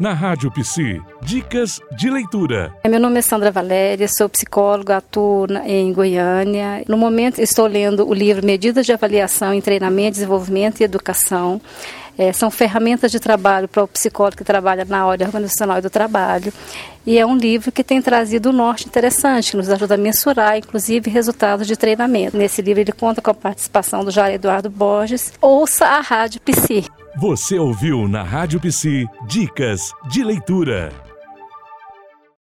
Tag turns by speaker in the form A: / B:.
A: Na Rádio Psi, dicas de leitura.
B: Meu nome é Sandra Valéria, sou psicóloga, atuo em Goiânia. No momento estou lendo o livro Medidas de Avaliação em Treinamento, Desenvolvimento e Educação. É, são ferramentas de trabalho para o psicólogo que trabalha na área organizacional do trabalho. E é um livro que tem trazido um norte interessante, que nos ajuda a mensurar, inclusive, resultados de treinamento. Nesse livro ele conta com a participação do Jair Eduardo Borges. Ouça a Rádio Psi.
A: Você ouviu na Rádio Psi Dicas de Leitura.